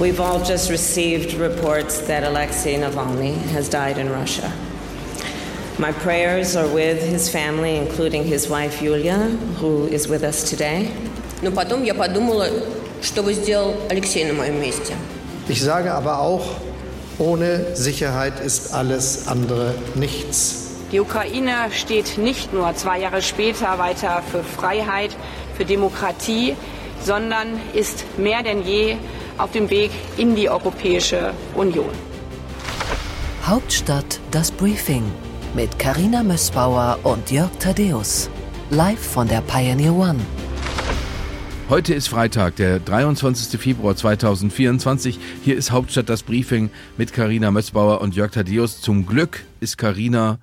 We've all just received reports that Alexei Navalny has died in Russia. My prayers are with his family, including his wife Yulia, who is with us today. Но потом я подумала, что бы сделал Алексей на моем месте. Ich sage aber auch, ohne Sicherheit ist alles andere nichts. Die Ukraine steht nicht nur zwei Jahre später weiter für Freiheit, für Demokratie, sondern ist mehr denn je auf dem Weg in die Europäische Union. Hauptstadt das Briefing mit Karina Mössbauer und Jörg Thaddeus. Live von der Pioneer One. Heute ist Freitag, der 23. Februar 2024. Hier ist Hauptstadt das Briefing mit Karina Mössbauer und Jörg Thaddeus. Zum Glück ist Karina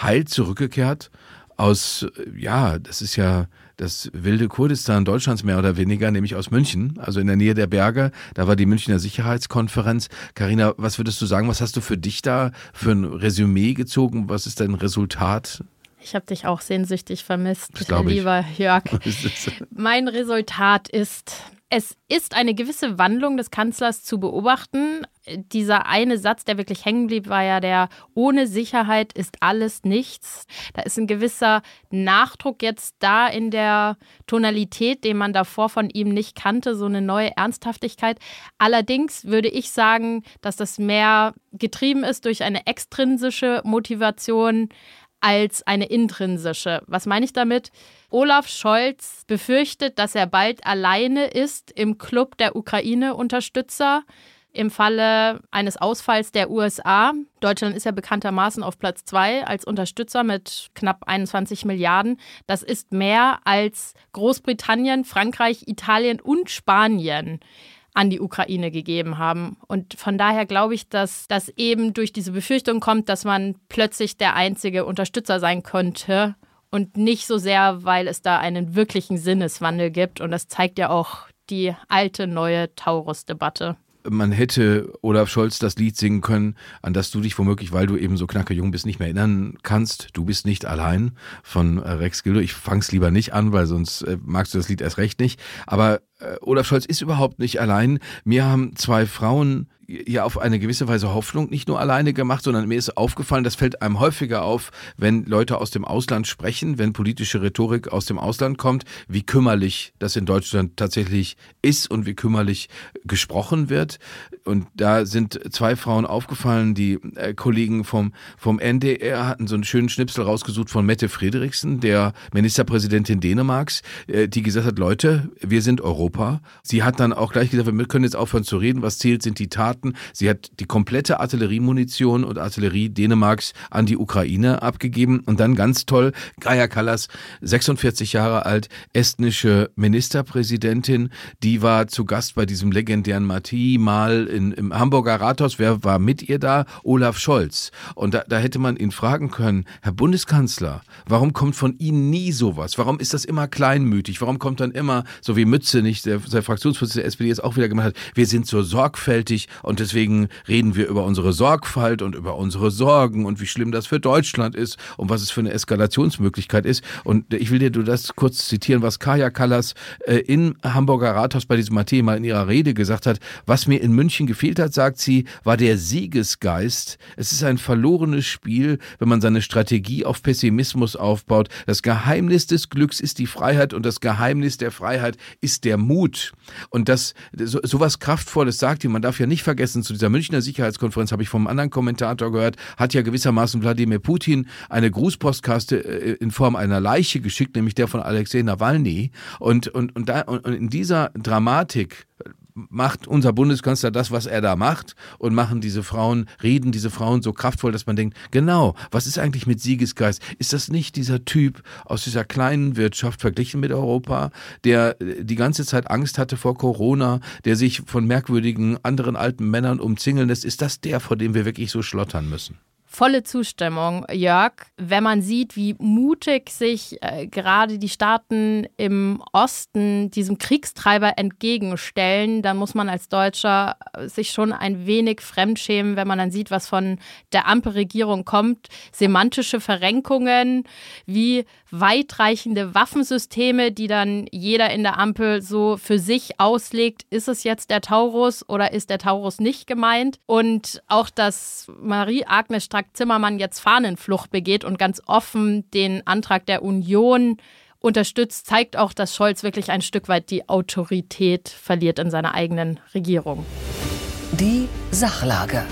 heil zurückgekehrt aus, ja, das ist ja das wilde Kurdistan Deutschlands mehr oder weniger, nämlich aus München, also in der Nähe der Berge. Da war die Münchner Sicherheitskonferenz. Karina, was würdest du sagen? Was hast du für dich da für ein Resümee gezogen? Was ist dein Resultat? Ich habe dich auch sehnsüchtig vermisst, lieber Jörg. mein Resultat ist, es ist eine gewisse Wandlung des Kanzlers zu beobachten. Dieser eine Satz, der wirklich hängen blieb, war ja der, ohne Sicherheit ist alles nichts. Da ist ein gewisser Nachdruck jetzt da in der Tonalität, den man davor von ihm nicht kannte, so eine neue Ernsthaftigkeit. Allerdings würde ich sagen, dass das mehr getrieben ist durch eine extrinsische Motivation als eine intrinsische. Was meine ich damit? Olaf Scholz befürchtet, dass er bald alleine ist im Club der Ukraine-Unterstützer im Falle eines Ausfalls der USA. Deutschland ist ja bekanntermaßen auf Platz zwei als Unterstützer mit knapp 21 Milliarden. Das ist mehr als Großbritannien, Frankreich, Italien und Spanien an die Ukraine gegeben haben. Und von daher glaube ich, dass das eben durch diese Befürchtung kommt, dass man plötzlich der einzige Unterstützer sein könnte und nicht so sehr, weil es da einen wirklichen Sinneswandel gibt. Und das zeigt ja auch die alte, neue Taurus-Debatte man hätte Olaf Scholz das Lied singen können, an das du dich womöglich, weil du eben so knacke jung bist, nicht mehr erinnern kannst. Du bist nicht allein von äh, Rex Gildo. Ich fang's lieber nicht an, weil sonst äh, magst du das Lied erst recht nicht. Aber äh, Olaf Scholz ist überhaupt nicht allein. Mir haben zwei Frauen ja auf eine gewisse Weise Hoffnung nicht nur alleine gemacht, sondern mir ist aufgefallen, das fällt einem häufiger auf, wenn Leute aus dem Ausland sprechen, wenn politische Rhetorik aus dem Ausland kommt, wie kümmerlich das in Deutschland tatsächlich ist und wie kümmerlich gesprochen wird. Und da sind zwei Frauen aufgefallen, die äh, Kollegen vom, vom NDR hatten so einen schönen Schnipsel rausgesucht von Mette Frederiksen, der Ministerpräsidentin Dänemarks, äh, die gesagt hat, Leute, wir sind Europa. Sie hat dann auch gleich gesagt, wir können jetzt aufhören zu reden, was zählt, sind die Taten Staaten. Sie hat die komplette Artilleriemunition und Artillerie Dänemarks an die Ukraine abgegeben. Und dann ganz toll, Gaia Kallas, 46 Jahre alt, estnische Ministerpräsidentin, die war zu Gast bei diesem legendären Marti mal in, im Hamburger Rathaus. Wer war mit ihr da? Olaf Scholz. Und da, da hätte man ihn fragen können, Herr Bundeskanzler, warum kommt von Ihnen nie sowas? Warum ist das immer kleinmütig? Warum kommt dann immer, so wie Mütze nicht, der, der Fraktionsvorsitzende der SPD jetzt auch wieder gemacht hat, wir sind so sorgfältig und deswegen reden wir über unsere Sorgfalt und über unsere Sorgen und wie schlimm das für Deutschland ist und was es für eine Eskalationsmöglichkeit ist. Und ich will dir du das kurz zitieren, was Kaya Kallas äh, im Hamburger Rathaus bei diesem Thema in ihrer Rede gesagt hat. Was mir in München gefehlt hat, sagt sie, war der Siegesgeist. Es ist ein verlorenes Spiel, wenn man seine Strategie auf Pessimismus aufbaut. Das Geheimnis des Glücks ist die Freiheit und das Geheimnis der Freiheit ist der Mut. Und das so, sowas Kraftvolles sagt die, man darf ja nicht vergessen, vergessen, zu dieser Münchner Sicherheitskonferenz habe ich vom anderen Kommentator gehört, hat ja gewissermaßen Wladimir Putin eine Grußpostkaste äh, in Form einer Leiche geschickt, nämlich der von Alexei Nawalny. Und, und, und, da, und in dieser Dramatik macht unser Bundeskanzler das, was er da macht und machen diese Frauen, reden diese Frauen so kraftvoll, dass man denkt, genau, was ist eigentlich mit Siegesgeist? Ist das nicht dieser Typ aus dieser kleinen Wirtschaft verglichen mit Europa, der äh, die ganze Zeit Angst hatte vor Corona, der sich von merkwürdigen anderen alten Männern umzingeln lässt? Ist das der, vor dem wir wirklich so schlottern müssen? Volle Zustimmung, Jörg. Wenn man sieht, wie mutig sich äh, gerade die Staaten im Osten diesem Kriegstreiber entgegenstellen, dann muss man als Deutscher sich schon ein wenig fremdschämen, wenn man dann sieht, was von der Ampelregierung kommt. Semantische Verrenkungen wie weitreichende Waffensysteme, die dann jeder in der Ampel so für sich auslegt. Ist es jetzt der Taurus oder ist der Taurus nicht gemeint? Und auch, dass Marie-Agnes Strack-Zimmermann jetzt Fahnenflucht begeht und ganz offen den Antrag der Union unterstützt, zeigt auch, dass Scholz wirklich ein Stück weit die Autorität verliert in seiner eigenen Regierung. Die Sachlage.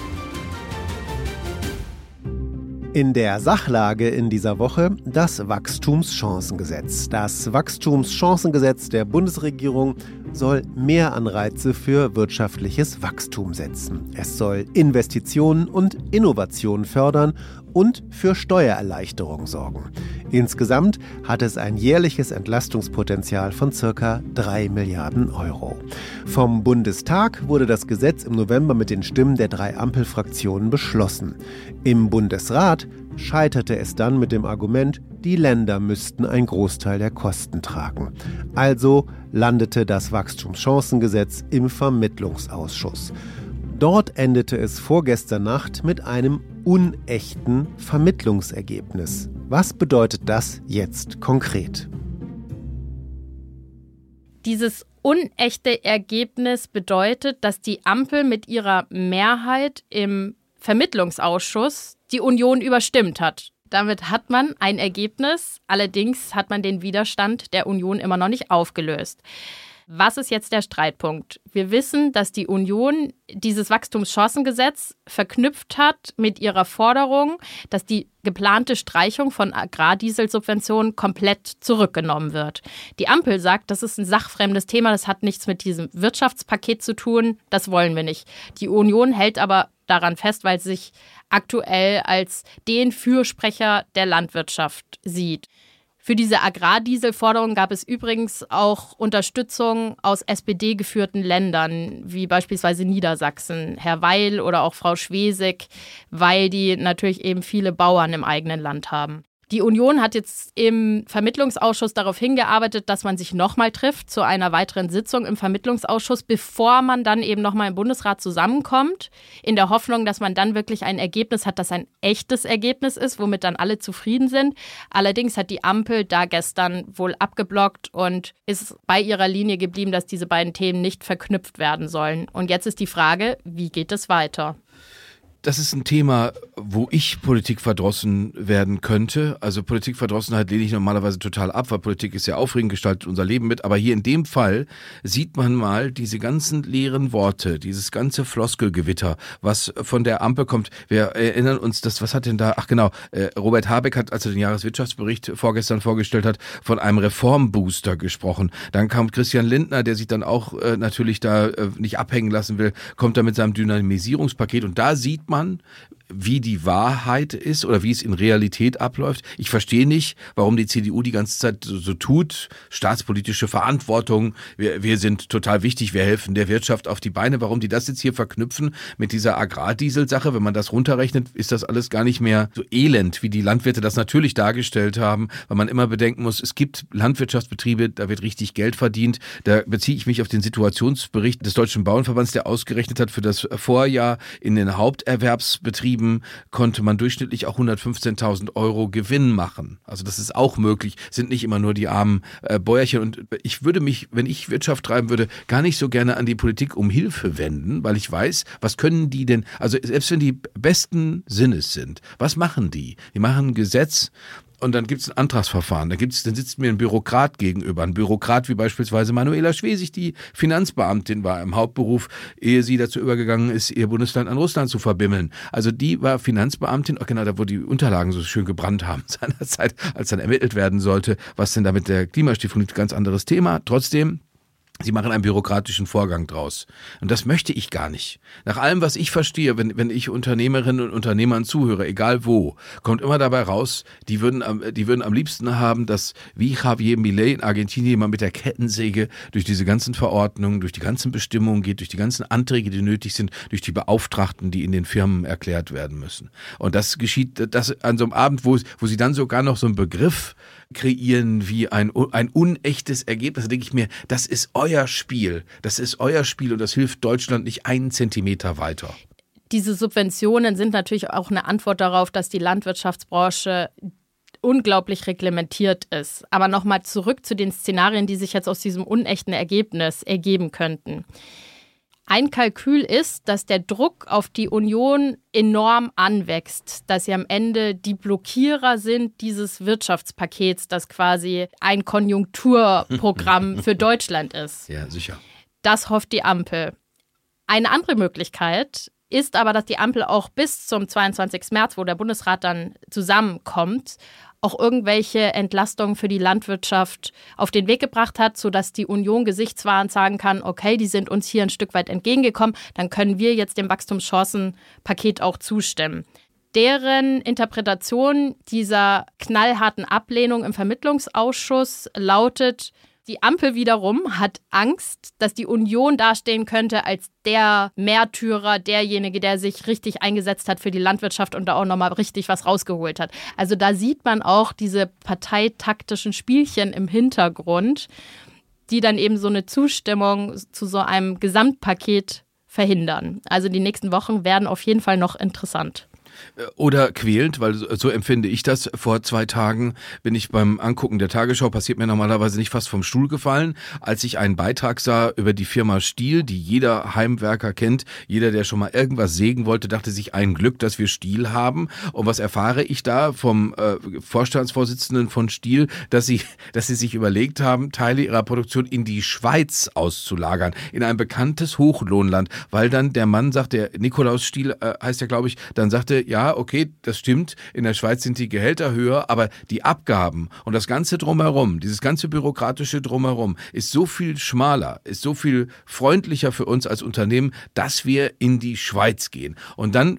In der Sachlage in dieser Woche das Wachstumschancengesetz. Das Wachstumschancengesetz der Bundesregierung soll mehr Anreize für wirtschaftliches Wachstum setzen. Es soll Investitionen und Innovationen fördern und für Steuererleichterung sorgen. Insgesamt hat es ein jährliches Entlastungspotenzial von circa 3 Milliarden Euro. Vom Bundestag wurde das Gesetz im November mit den Stimmen der drei Ampelfraktionen beschlossen. Im Bundesrat scheiterte es dann mit dem Argument, die Länder müssten einen Großteil der Kosten tragen. Also landete das Wachstumschancengesetz im Vermittlungsausschuss. Dort endete es vorgestern Nacht mit einem unechten Vermittlungsergebnis. Was bedeutet das jetzt konkret? Dieses unechte Ergebnis bedeutet, dass die Ampel mit ihrer Mehrheit im Vermittlungsausschuss die Union überstimmt hat. Damit hat man ein Ergebnis, allerdings hat man den Widerstand der Union immer noch nicht aufgelöst. Was ist jetzt der Streitpunkt? Wir wissen, dass die Union dieses Wachstumschancengesetz verknüpft hat mit ihrer Forderung, dass die geplante Streichung von Agrardieselsubventionen komplett zurückgenommen wird. Die Ampel sagt, das ist ein sachfremdes Thema, das hat nichts mit diesem Wirtschaftspaket zu tun, das wollen wir nicht. Die Union hält aber daran fest, weil sie sich aktuell als den Fürsprecher der Landwirtschaft sieht. Für diese Agrardieselforderung gab es übrigens auch Unterstützung aus SPD geführten Ländern, wie beispielsweise Niedersachsen, Herr Weil oder auch Frau Schwesig, weil die natürlich eben viele Bauern im eigenen Land haben. Die Union hat jetzt im Vermittlungsausschuss darauf hingearbeitet, dass man sich nochmal trifft zu einer weiteren Sitzung im Vermittlungsausschuss, bevor man dann eben nochmal im Bundesrat zusammenkommt, in der Hoffnung, dass man dann wirklich ein Ergebnis hat, das ein echtes Ergebnis ist, womit dann alle zufrieden sind. Allerdings hat die Ampel da gestern wohl abgeblockt und ist bei ihrer Linie geblieben, dass diese beiden Themen nicht verknüpft werden sollen. Und jetzt ist die Frage, wie geht es weiter? Das ist ein Thema, wo ich Politik verdrossen werden könnte. Also Politikverdrossenheit lehne ich normalerweise total ab, weil Politik ist ja aufregend, gestaltet unser Leben mit. Aber hier in dem Fall sieht man mal diese ganzen leeren Worte, dieses ganze Floskelgewitter, was von der Ampel kommt. Wir erinnern uns, das, was hat denn da, ach genau, äh, Robert Habeck hat, als er den Jahreswirtschaftsbericht vorgestern vorgestellt hat, von einem Reformbooster gesprochen. Dann kam Christian Lindner, der sich dann auch äh, natürlich da äh, nicht abhängen lassen will, kommt da mit seinem Dynamisierungspaket und da sieht man, man, wie die Wahrheit ist oder wie es in Realität abläuft. Ich verstehe nicht, warum die CDU die ganze Zeit so, tut. Staatspolitische Verantwortung, wir, wir sind total wichtig, wir helfen der Wirtschaft auf die Beine. Warum die das jetzt hier verknüpfen mit dieser Agrardiesel-Sache, wenn man das runterrechnet, ist das alles gar nicht mehr so elend, wie die Landwirte das natürlich dargestellt haben, weil man immer bedenken muss, es gibt Landwirtschaftsbetriebe, da wird richtig Geld verdient. Da beziehe ich mich auf den Situationsbericht des Deutschen Bauernverbands, der ausgerechnet hat für das Vorjahr in den Haupterwerbsbetrieben Betrieben konnte man durchschnittlich auch 115.000 Euro Gewinn machen. Also das ist auch möglich, sind nicht immer nur die armen äh, Bäuerchen. Und ich würde mich, wenn ich Wirtschaft treiben würde, gar nicht so gerne an die Politik um Hilfe wenden, weil ich weiß, was können die denn, also selbst wenn die besten Sinnes sind, was machen die? Die machen ein Gesetz, und dann gibt es ein Antragsverfahren. Da gibt's, dann sitzt mir ein Bürokrat gegenüber. Ein Bürokrat wie beispielsweise Manuela Schwesig, die Finanzbeamtin war im Hauptberuf, ehe sie dazu übergegangen ist, ihr Bundesland an Russland zu verbimmeln. Also die war Finanzbeamtin, genau da, wo die Unterlagen so schön gebrannt haben seinerzeit, als dann ermittelt werden sollte, was denn da mit der Klimastiftung ganz anderes Thema. Trotzdem, Sie machen einen bürokratischen Vorgang draus. Und das möchte ich gar nicht. Nach allem, was ich verstehe, wenn, wenn ich Unternehmerinnen und Unternehmern zuhöre, egal wo, kommt immer dabei raus, die würden am, die würden am liebsten haben, dass wie Javier Millet in Argentinien mal mit der Kettensäge durch diese ganzen Verordnungen, durch die ganzen Bestimmungen geht, durch die ganzen Anträge, die nötig sind, durch die Beauftragten, die in den Firmen erklärt werden müssen. Und das geschieht das an so einem Abend, wo, wo sie dann sogar noch so einen Begriff kreieren wie ein, ein unechtes Ergebnis. Da denke ich mir, das ist euer Spiel. Das ist euer Spiel und das hilft Deutschland nicht einen Zentimeter weiter. Diese Subventionen sind natürlich auch eine Antwort darauf, dass die Landwirtschaftsbranche unglaublich reglementiert ist. Aber nochmal zurück zu den Szenarien, die sich jetzt aus diesem unechten Ergebnis ergeben könnten. Ein Kalkül ist, dass der Druck auf die Union enorm anwächst, dass sie am Ende die Blockierer sind dieses Wirtschaftspakets, das quasi ein Konjunkturprogramm für Deutschland ist. Ja, sicher. Das hofft die Ampel. Eine andere Möglichkeit ist aber, dass die Ampel auch bis zum 22. März, wo der Bundesrat dann zusammenkommt, auch irgendwelche Entlastungen für die Landwirtschaft auf den Weg gebracht hat, sodass die Union gesichtswahrend sagen kann, okay, die sind uns hier ein Stück weit entgegengekommen, dann können wir jetzt dem Wachstumschancenpaket auch zustimmen. Deren Interpretation dieser knallharten Ablehnung im Vermittlungsausschuss lautet, die Ampel wiederum hat Angst, dass die Union dastehen könnte als der Märtyrer, derjenige, der sich richtig eingesetzt hat für die Landwirtschaft und da auch nochmal richtig was rausgeholt hat. Also da sieht man auch diese parteitaktischen Spielchen im Hintergrund, die dann eben so eine Zustimmung zu so einem Gesamtpaket verhindern. Also die nächsten Wochen werden auf jeden Fall noch interessant. Oder quälend, weil so empfinde ich das. Vor zwei Tagen bin ich beim Angucken der Tagesschau, passiert mir normalerweise nicht fast vom Stuhl gefallen, als ich einen Beitrag sah über die Firma Stiel, die jeder Heimwerker kennt. Jeder, der schon mal irgendwas sägen wollte, dachte sich ein Glück, dass wir Stiel haben. Und was erfahre ich da vom äh, Vorstandsvorsitzenden von Stiel, dass sie, dass sie sich überlegt haben, Teile ihrer Produktion in die Schweiz auszulagern, in ein bekanntes Hochlohnland, weil dann der Mann sagt, der Nikolaus Stiel äh, heißt ja, glaube ich, dann sagte, ja, okay, das stimmt, in der Schweiz sind die Gehälter höher, aber die Abgaben und das ganze drumherum, dieses ganze bürokratische drumherum ist so viel schmaler, ist so viel freundlicher für uns als Unternehmen, dass wir in die Schweiz gehen. Und dann,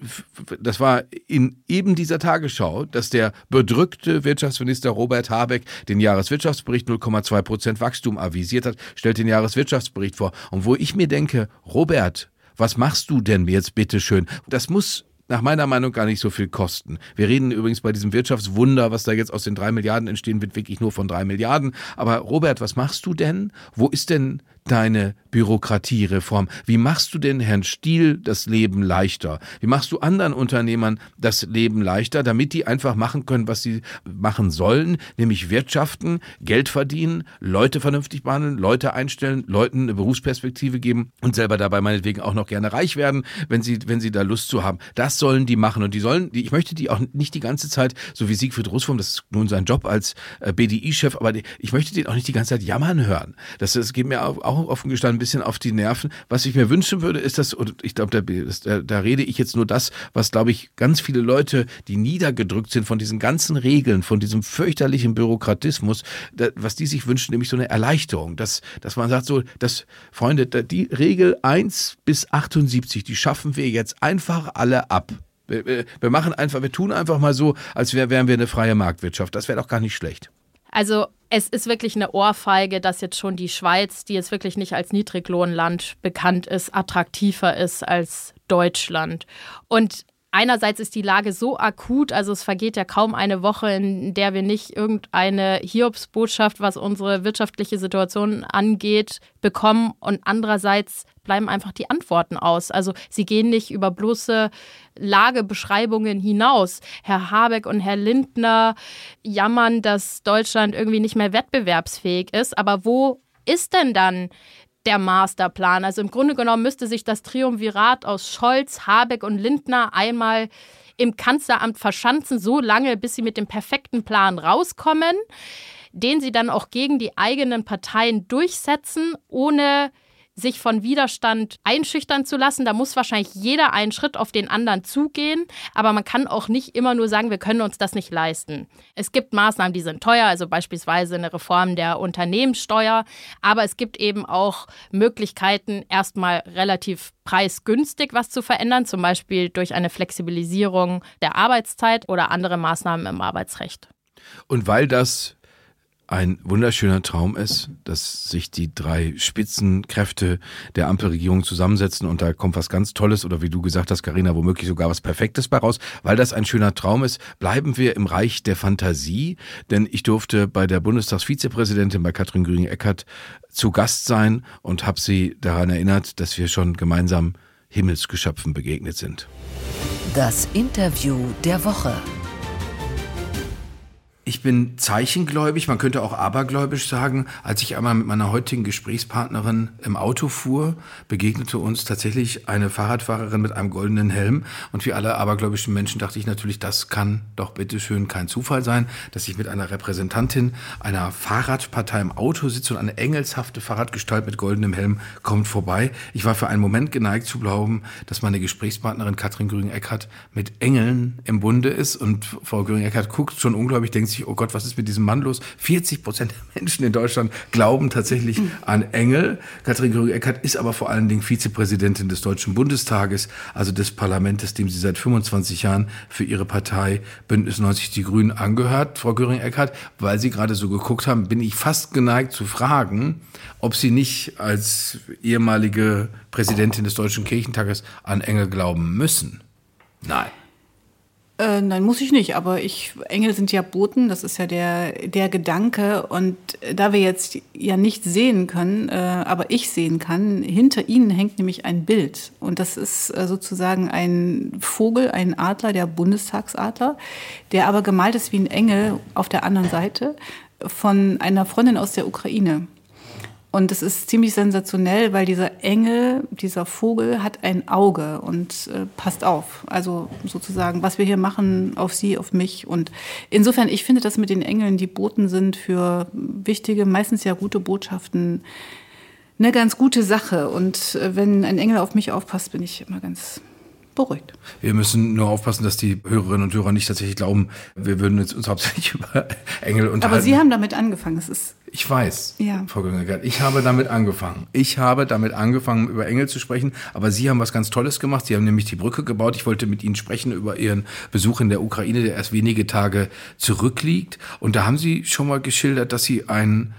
das war in eben dieser Tagesschau, dass der bedrückte Wirtschaftsminister Robert Habeck den Jahreswirtschaftsbericht 0,2 Prozent Wachstum avisiert hat, stellt den Jahreswirtschaftsbericht vor. Und wo ich mir denke, Robert, was machst du denn jetzt bitte schön? Das muss nach meiner Meinung gar nicht so viel kosten. Wir reden übrigens bei diesem Wirtschaftswunder, was da jetzt aus den drei Milliarden entstehen wird, wirklich nur von drei Milliarden. Aber Robert, was machst du denn? Wo ist denn deine Bürokratiereform? Wie machst du denn Herrn Stiel das Leben leichter? Wie machst du anderen Unternehmern das Leben leichter, damit die einfach machen können, was sie machen sollen, nämlich wirtschaften, Geld verdienen, Leute vernünftig behandeln, Leute einstellen, Leuten eine Berufsperspektive geben und selber dabei meinetwegen auch noch gerne reich werden, wenn sie, wenn sie da Lust zu haben. Das sollen die machen und die sollen, ich möchte die auch nicht die ganze Zeit, so wie Siegfried Russwurm, das ist nun sein Job als äh, BDI-Chef, aber ich möchte den auch nicht die ganze Zeit jammern hören. Das, das geht mir auch, auch offen gestanden ein bisschen auf die Nerven. Was ich mir wünschen würde, ist das, und ich glaube, da, da rede ich jetzt nur das, was, glaube ich, ganz viele Leute, die niedergedrückt sind von diesen ganzen Regeln, von diesem fürchterlichen Bürokratismus, da, was die sich wünschen, nämlich so eine Erleichterung, dass, dass man sagt so, dass, Freunde, die Regel 1 bis 78, die schaffen wir jetzt einfach alle ab. Wir, wir machen einfach, wir tun einfach mal so, als wären wir eine freie Marktwirtschaft. Das wäre doch gar nicht schlecht. Also es ist wirklich eine Ohrfeige, dass jetzt schon die Schweiz, die jetzt wirklich nicht als Niedriglohnland bekannt ist, attraktiver ist als Deutschland. Und einerseits ist die Lage so akut, also es vergeht ja kaum eine Woche, in der wir nicht irgendeine Hiobsbotschaft, was unsere wirtschaftliche Situation angeht, bekommen. Und andererseits bleiben einfach die Antworten aus. Also sie gehen nicht über bloße Lagebeschreibungen hinaus. Herr Habeck und Herr Lindner jammern, dass Deutschland irgendwie nicht mehr wettbewerbsfähig ist. Aber wo ist denn dann der Masterplan. Also im Grunde genommen müsste sich das Triumvirat aus Scholz, Habeck und Lindner einmal im Kanzleramt verschanzen, so lange, bis sie mit dem perfekten Plan rauskommen, den sie dann auch gegen die eigenen Parteien durchsetzen, ohne sich von Widerstand einschüchtern zu lassen. Da muss wahrscheinlich jeder einen Schritt auf den anderen zugehen, aber man kann auch nicht immer nur sagen, wir können uns das nicht leisten. Es gibt Maßnahmen, die sind teuer, also beispielsweise eine Reform der Unternehmenssteuer, aber es gibt eben auch Möglichkeiten, erstmal relativ preisgünstig was zu verändern, zum Beispiel durch eine Flexibilisierung der Arbeitszeit oder andere Maßnahmen im Arbeitsrecht. Und weil das ein wunderschöner Traum ist, dass sich die drei Spitzenkräfte der Ampelregierung zusammensetzen und da kommt was ganz Tolles oder wie du gesagt hast, Karina, womöglich sogar was Perfektes bei raus. Weil das ein schöner Traum ist, bleiben wir im Reich der Fantasie, denn ich durfte bei der Bundestagsvizepräsidentin, bei Katrin Göring-Eckardt, zu Gast sein und habe sie daran erinnert, dass wir schon gemeinsam Himmelsgeschöpfen begegnet sind. Das Interview der Woche. Ich bin zeichengläubig, man könnte auch abergläubisch sagen. Als ich einmal mit meiner heutigen Gesprächspartnerin im Auto fuhr, begegnete uns tatsächlich eine Fahrradfahrerin mit einem goldenen Helm. Und wie alle abergläubischen Menschen dachte ich natürlich, das kann doch bitteschön kein Zufall sein, dass ich mit einer Repräsentantin einer Fahrradpartei im Auto sitze und eine engelshafte Fahrradgestalt mit goldenem Helm kommt vorbei. Ich war für einen Moment geneigt zu glauben, dass meine Gesprächspartnerin Katrin Göring-Eckardt mit Engeln im Bunde ist. Und Frau Göring-Eckardt guckt schon unglaublich, denkt sich, oh Gott, was ist mit diesem Mann los? 40 Prozent der Menschen in Deutschland glauben tatsächlich an Engel. Katrin Göring-Eckardt ist aber vor allen Dingen Vizepräsidentin des Deutschen Bundestages, also des Parlaments, dem sie seit 25 Jahren für ihre Partei Bündnis 90 Die Grünen angehört. Frau Göring-Eckardt, weil Sie gerade so geguckt haben, bin ich fast geneigt zu fragen, ob Sie nicht als ehemalige Präsidentin des Deutschen Kirchentages an Engel glauben müssen. Nein. Äh, nein, muss ich nicht, aber ich, Engel sind ja Boten, das ist ja der, der Gedanke. Und da wir jetzt ja nicht sehen können, äh, aber ich sehen kann, hinter ihnen hängt nämlich ein Bild. Und das ist äh, sozusagen ein Vogel, ein Adler, der Bundestagsadler, der aber gemalt ist wie ein Engel auf der anderen Seite von einer Freundin aus der Ukraine. Und es ist ziemlich sensationell, weil dieser Engel, dieser Vogel hat ein Auge und äh, passt auf. Also sozusagen, was wir hier machen, auf sie, auf mich. Und insofern, ich finde, dass mit den Engeln, die Boten sind für wichtige, meistens ja gute Botschaften, eine ganz gute Sache. Und äh, wenn ein Engel auf mich aufpasst, bin ich immer ganz beruhigt. Wir müssen nur aufpassen, dass die Hörerinnen und Hörer nicht tatsächlich glauben, wir würden jetzt uns hauptsächlich über Engel unterhalten. Aber Sie haben damit angefangen. Es ist ich weiß, ja. Frau Göngegard, ich habe damit angefangen. Ich habe damit angefangen, über Engel zu sprechen, aber Sie haben was ganz Tolles gemacht. Sie haben nämlich die Brücke gebaut. Ich wollte mit Ihnen sprechen über Ihren Besuch in der Ukraine, der erst wenige Tage zurückliegt. Und da haben Sie schon mal geschildert, dass Sie einen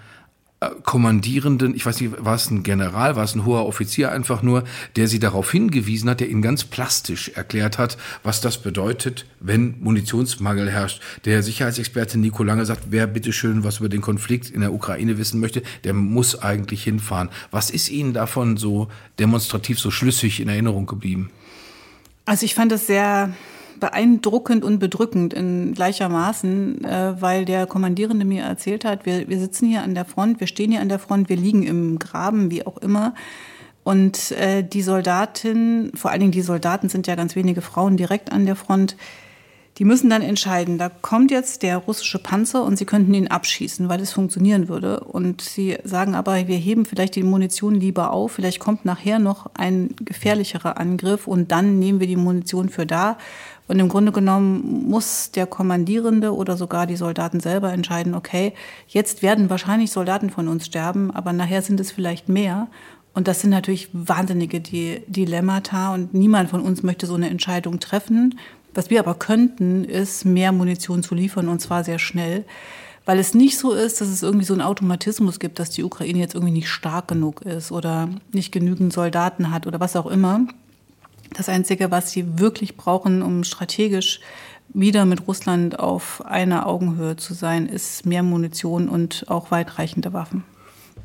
Kommandierenden, ich weiß nicht, war es ein General, war es ein hoher Offizier einfach nur, der sie darauf hingewiesen hat, der ihnen ganz plastisch erklärt hat, was das bedeutet, wenn Munitionsmangel herrscht. Der Sicherheitsexperte Nico Lange sagt, wer bitteschön was über den Konflikt in der Ukraine wissen möchte, der muss eigentlich hinfahren. Was ist Ihnen davon so demonstrativ so schlüssig in Erinnerung geblieben? Also ich fand das sehr beeindruckend und bedrückend in gleichermaßen, äh, weil der Kommandierende mir erzählt hat, wir, wir sitzen hier an der Front, wir stehen hier an der Front, wir liegen im Graben, wie auch immer. Und äh, die Soldatin, vor allen Dingen die Soldaten sind ja ganz wenige Frauen direkt an der Front, die müssen dann entscheiden, da kommt jetzt der russische Panzer und sie könnten ihn abschießen, weil es funktionieren würde. Und sie sagen aber, wir heben vielleicht die Munition lieber auf, vielleicht kommt nachher noch ein gefährlicherer Angriff und dann nehmen wir die Munition für da. Und im Grunde genommen muss der Kommandierende oder sogar die Soldaten selber entscheiden, okay, jetzt werden wahrscheinlich Soldaten von uns sterben, aber nachher sind es vielleicht mehr. Und das sind natürlich wahnsinnige Dilemmata und niemand von uns möchte so eine Entscheidung treffen. Was wir aber könnten, ist mehr Munition zu liefern und zwar sehr schnell. Weil es nicht so ist, dass es irgendwie so einen Automatismus gibt, dass die Ukraine jetzt irgendwie nicht stark genug ist oder nicht genügend Soldaten hat oder was auch immer. Das Einzige, was sie wirklich brauchen, um strategisch wieder mit Russland auf einer Augenhöhe zu sein, ist mehr Munition und auch weitreichende Waffen.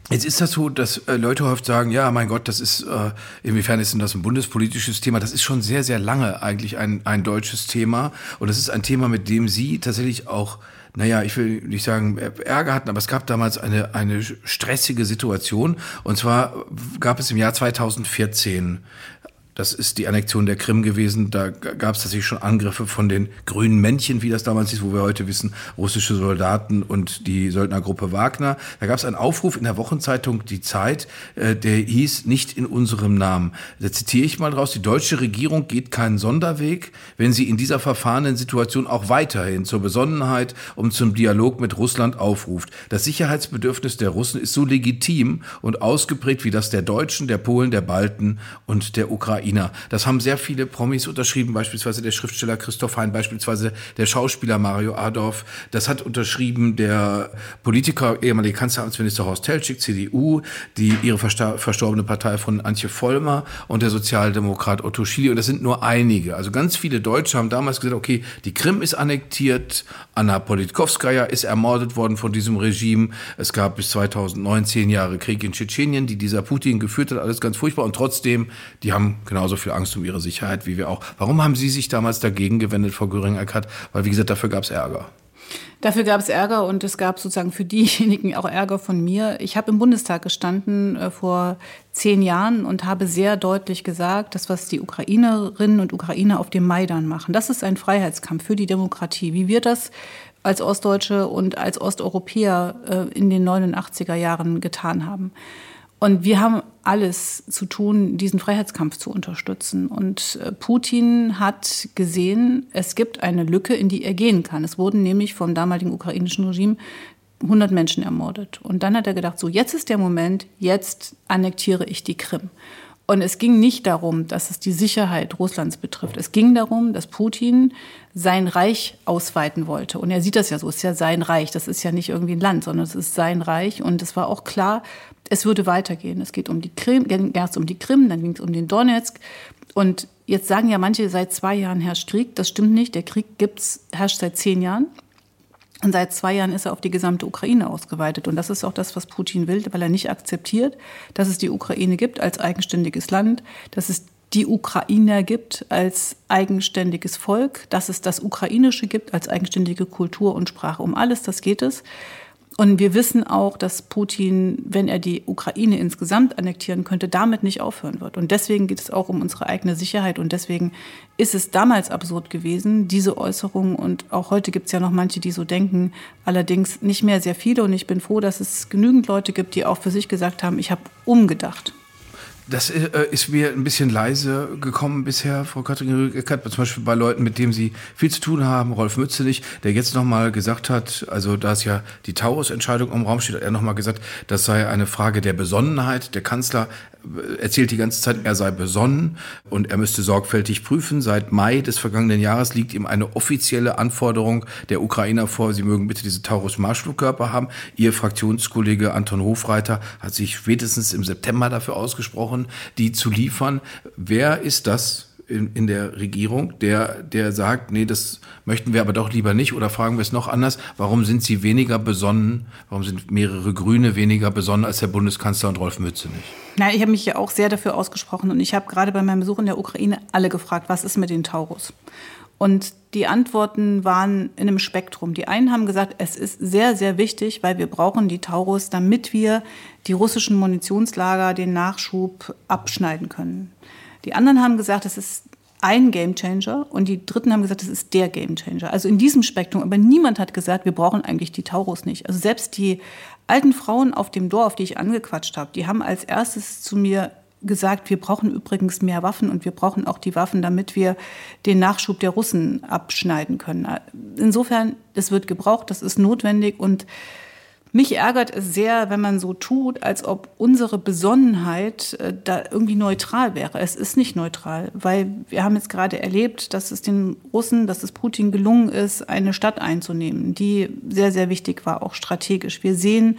Jetzt ist das so, dass äh, Leute oft sagen, ja, mein Gott, das ist, äh, inwiefern ist denn das ein bundespolitisches Thema? Das ist schon sehr, sehr lange eigentlich ein, ein deutsches Thema. Und das ist ein Thema, mit dem Sie tatsächlich auch, naja, ich will nicht sagen Ärger hatten, aber es gab damals eine, eine stressige Situation. Und zwar gab es im Jahr 2014 das ist die Annexion der Krim gewesen. Da gab es tatsächlich schon Angriffe von den grünen Männchen, wie das damals hieß, wo wir heute wissen, russische Soldaten und die Söldnergruppe Wagner. Da gab es einen Aufruf in der Wochenzeitung Die Zeit, äh, der hieß nicht in unserem Namen. Da zitiere ich mal draus, die deutsche Regierung geht keinen Sonderweg, wenn sie in dieser verfahrenen Situation auch weiterhin zur Besonnenheit und zum Dialog mit Russland aufruft. Das Sicherheitsbedürfnis der Russen ist so legitim und ausgeprägt wie das der Deutschen, der Polen, der Balten und der Ukraine. Ukrainer. Das haben sehr viele Promis unterschrieben, beispielsweise der Schriftsteller Christoph Hein, beispielsweise der Schauspieler Mario Adorf. Das hat unterschrieben der Politiker, ehemalige Kanzleramtsminister Horst Telschik, CDU, die ihre verstorbene Partei von Antje Vollmer und der Sozialdemokrat Otto Schily. Und das sind nur einige. Also ganz viele Deutsche haben damals gesagt, okay, die Krim ist annektiert, Anna Politkovskaya ist ermordet worden von diesem Regime. Es gab bis 2009 zehn Jahre Krieg in Tschetschenien, die dieser Putin geführt hat, alles ganz furchtbar. Und trotzdem, die haben genauso viel Angst um ihre Sicherheit wie wir auch. Warum haben Sie sich damals dagegen gewendet, Frau Göring-Eckardt? Weil, wie gesagt, dafür gab es Ärger. Dafür gab es Ärger und es gab sozusagen für diejenigen auch Ärger von mir. Ich habe im Bundestag gestanden äh, vor zehn Jahren und habe sehr deutlich gesagt, das, was die Ukrainerinnen und Ukrainer auf dem Maidan machen, das ist ein Freiheitskampf für die Demokratie. Wie wir das als Ostdeutsche und als Osteuropäer äh, in den 89er Jahren getan haben. Und wir haben alles zu tun, diesen Freiheitskampf zu unterstützen. Und äh, Putin hat gesehen, es gibt eine Lücke, in die er gehen kann. Es wurden nämlich vom damaligen ukrainischen Regime 100 Menschen ermordet. Und dann hat er gedacht, so jetzt ist der Moment, jetzt annektiere ich die Krim. Und es ging nicht darum, dass es die Sicherheit Russlands betrifft. Es ging darum, dass Putin sein Reich ausweiten wollte. Und er sieht das ja so, es ist ja sein Reich. Das ist ja nicht irgendwie ein Land, sondern es ist sein Reich. Und es war auch klar, es würde weitergehen. Es geht um die Krim, erst um die Krim, dann ging es um den Donetsk. Und jetzt sagen ja manche, seit zwei Jahren herrscht Krieg. Das stimmt nicht. Der Krieg gibt's, herrscht seit zehn Jahren. Und seit zwei Jahren ist er auf die gesamte Ukraine ausgeweitet. Und das ist auch das, was Putin will, weil er nicht akzeptiert, dass es die Ukraine gibt als eigenständiges Land, dass es die Ukrainer gibt als eigenständiges Volk, dass es das Ukrainische gibt als eigenständige Kultur und Sprache. Um alles das geht es. Und wir wissen auch, dass Putin, wenn er die Ukraine insgesamt annektieren könnte, damit nicht aufhören wird. Und deswegen geht es auch um unsere eigene Sicherheit. Und deswegen ist es damals absurd gewesen, diese Äußerungen. Und auch heute gibt es ja noch manche, die so denken. Allerdings nicht mehr sehr viele. Und ich bin froh, dass es genügend Leute gibt, die auch für sich gesagt haben, ich habe umgedacht. Das äh, ist mir ein bisschen leise gekommen bisher, Frau Katrin Rüeckert, zum Beispiel bei Leuten, mit denen Sie viel zu tun haben. Rolf Mützelich, der jetzt nochmal gesagt hat, also da es ja die Taurus-Entscheidung im Raum steht, hat er nochmal gesagt, das sei eine Frage der Besonnenheit. Der Kanzler erzählt die ganze Zeit, er sei besonnen und er müsste sorgfältig prüfen. Seit Mai des vergangenen Jahres liegt ihm eine offizielle Anforderung der Ukrainer vor, sie mögen bitte diese Taurus-Marschflugkörper haben. Ihr Fraktionskollege Anton Hofreiter hat sich spätestens im September dafür ausgesprochen, die zu liefern. Wer ist das? In, in der Regierung, der, der sagt, nee, das möchten wir aber doch lieber nicht oder fragen wir es noch anders, warum sind Sie weniger besonnen, warum sind mehrere Grüne weniger besonnen als der Bundeskanzler und Rolf Mütze nicht? Na, ich habe mich ja auch sehr dafür ausgesprochen und ich habe gerade bei meinem Besuch in der Ukraine alle gefragt, was ist mit den Taurus? Und die Antworten waren in einem Spektrum. Die einen haben gesagt, es ist sehr, sehr wichtig, weil wir brauchen die Taurus, damit wir die russischen Munitionslager, den Nachschub abschneiden können. Die anderen haben gesagt, es ist ein Gamechanger und die Dritten haben gesagt, es ist der Gamechanger. Also in diesem Spektrum. Aber niemand hat gesagt, wir brauchen eigentlich die Taurus nicht. Also selbst die alten Frauen auf dem Dorf, die ich angequatscht habe, die haben als erstes zu mir gesagt, wir brauchen übrigens mehr Waffen und wir brauchen auch die Waffen, damit wir den Nachschub der Russen abschneiden können. Insofern, es wird gebraucht, das ist notwendig und mich ärgert es sehr, wenn man so tut, als ob unsere Besonnenheit äh, da irgendwie neutral wäre. Es ist nicht neutral, weil wir haben jetzt gerade erlebt, dass es den Russen, dass es Putin gelungen ist, eine Stadt einzunehmen, die sehr, sehr wichtig war, auch strategisch. Wir sehen,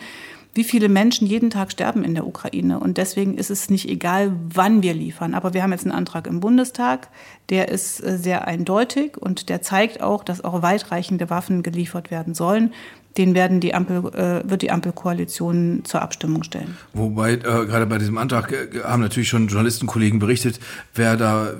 wie viele Menschen jeden Tag sterben in der Ukraine. Und deswegen ist es nicht egal, wann wir liefern. Aber wir haben jetzt einen Antrag im Bundestag, der ist äh, sehr eindeutig und der zeigt auch, dass auch weitreichende Waffen geliefert werden sollen den werden die Ampel, äh, wird die Ampelkoalition zur Abstimmung stellen. Wobei, äh, gerade bei diesem Antrag äh, haben natürlich schon Journalistenkollegen berichtet, wer da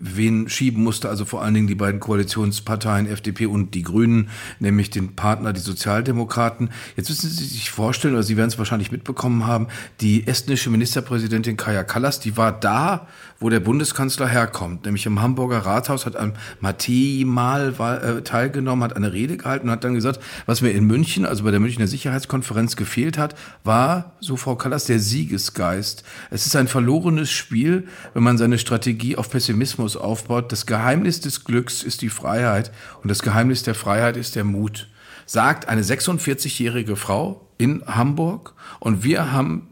wen schieben musste, also vor allen Dingen die beiden Koalitionsparteien FDP und die Grünen, nämlich den Partner, die Sozialdemokraten. Jetzt müssen Sie sich vorstellen, oder Sie werden es wahrscheinlich mitbekommen haben, die estnische Ministerpräsidentin Kaja Kallas, die war da, wo der Bundeskanzler herkommt, nämlich im Hamburger Rathaus, hat am Matei mal äh, teilgenommen, hat eine Rede gehalten und hat dann gesagt, was mir in München, also bei der Münchner Sicherheitskonferenz gefehlt hat, war, so Frau Kallas, der Siegesgeist. Es ist ein verlorenes Spiel, wenn man seine Strategie auf Pessimismus aufbaut. Das Geheimnis des Glücks ist die Freiheit und das Geheimnis der Freiheit ist der Mut sagt eine 46-jährige Frau in Hamburg und wir haben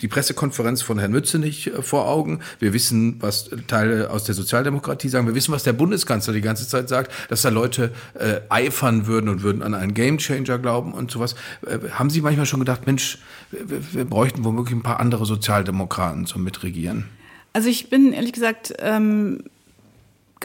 die Pressekonferenz von Herrn Mützenich äh, vor Augen. Wir wissen, was Teile aus der Sozialdemokratie sagen. Wir wissen, was der Bundeskanzler die ganze Zeit sagt, dass da Leute äh, eifern würden und würden an einen Gamechanger glauben und sowas. Äh, haben Sie manchmal schon gedacht, Mensch, wir, wir bräuchten womöglich ein paar andere Sozialdemokraten zum Mitregieren? Also ich bin ehrlich gesagt ähm,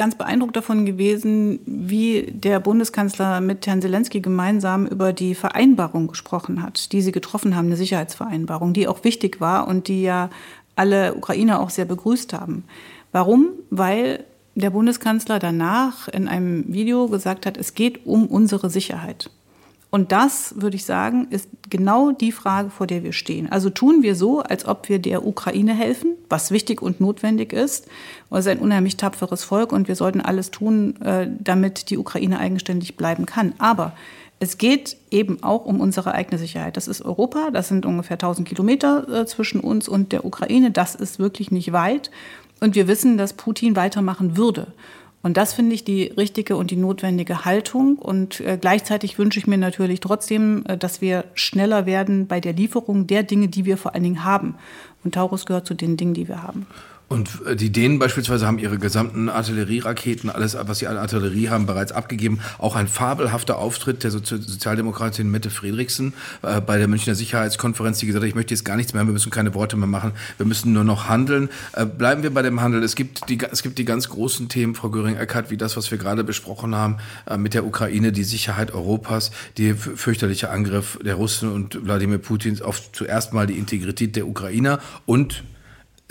ganz beeindruckt davon gewesen, wie der Bundeskanzler mit Herrn Zelensky gemeinsam über die Vereinbarung gesprochen hat, die sie getroffen haben, eine Sicherheitsvereinbarung, die auch wichtig war und die ja alle Ukrainer auch sehr begrüßt haben. Warum? Weil der Bundeskanzler danach in einem Video gesagt hat, es geht um unsere Sicherheit. Und das, würde ich sagen, ist genau die Frage, vor der wir stehen. Also tun wir so, als ob wir der Ukraine helfen, was wichtig und notwendig ist. Es ist ein unheimlich tapferes Volk und wir sollten alles tun, äh, damit die Ukraine eigenständig bleiben kann. Aber es geht eben auch um unsere eigene Sicherheit. Das ist Europa, das sind ungefähr 1000 Kilometer äh, zwischen uns und der Ukraine. Das ist wirklich nicht weit. Und wir wissen, dass Putin weitermachen würde. Und das finde ich die richtige und die notwendige Haltung. Und äh, gleichzeitig wünsche ich mir natürlich trotzdem, äh, dass wir schneller werden bei der Lieferung der Dinge, die wir vor allen Dingen haben. Und Taurus gehört zu den Dingen, die wir haben. Und äh, die Dänen beispielsweise haben ihre gesamten Artillerieraketen, alles, was sie an Artillerie haben, bereits abgegeben. Auch ein fabelhafter Auftritt der Sozialdemokratin Mette Friedrichsen äh, bei der Münchner Sicherheitskonferenz, die gesagt hat, ich möchte jetzt gar nichts mehr, wir müssen keine Worte mehr machen, wir müssen nur noch handeln. Äh, bleiben wir bei dem Handel. Es gibt die, es gibt die ganz großen Themen, Frau Göring-Eckardt, wie das, was wir gerade besprochen haben äh, mit der Ukraine, die Sicherheit Europas, der fürchterliche Angriff der Russen und Wladimir Putins auf zuerst mal die Integrität der Ukrainer und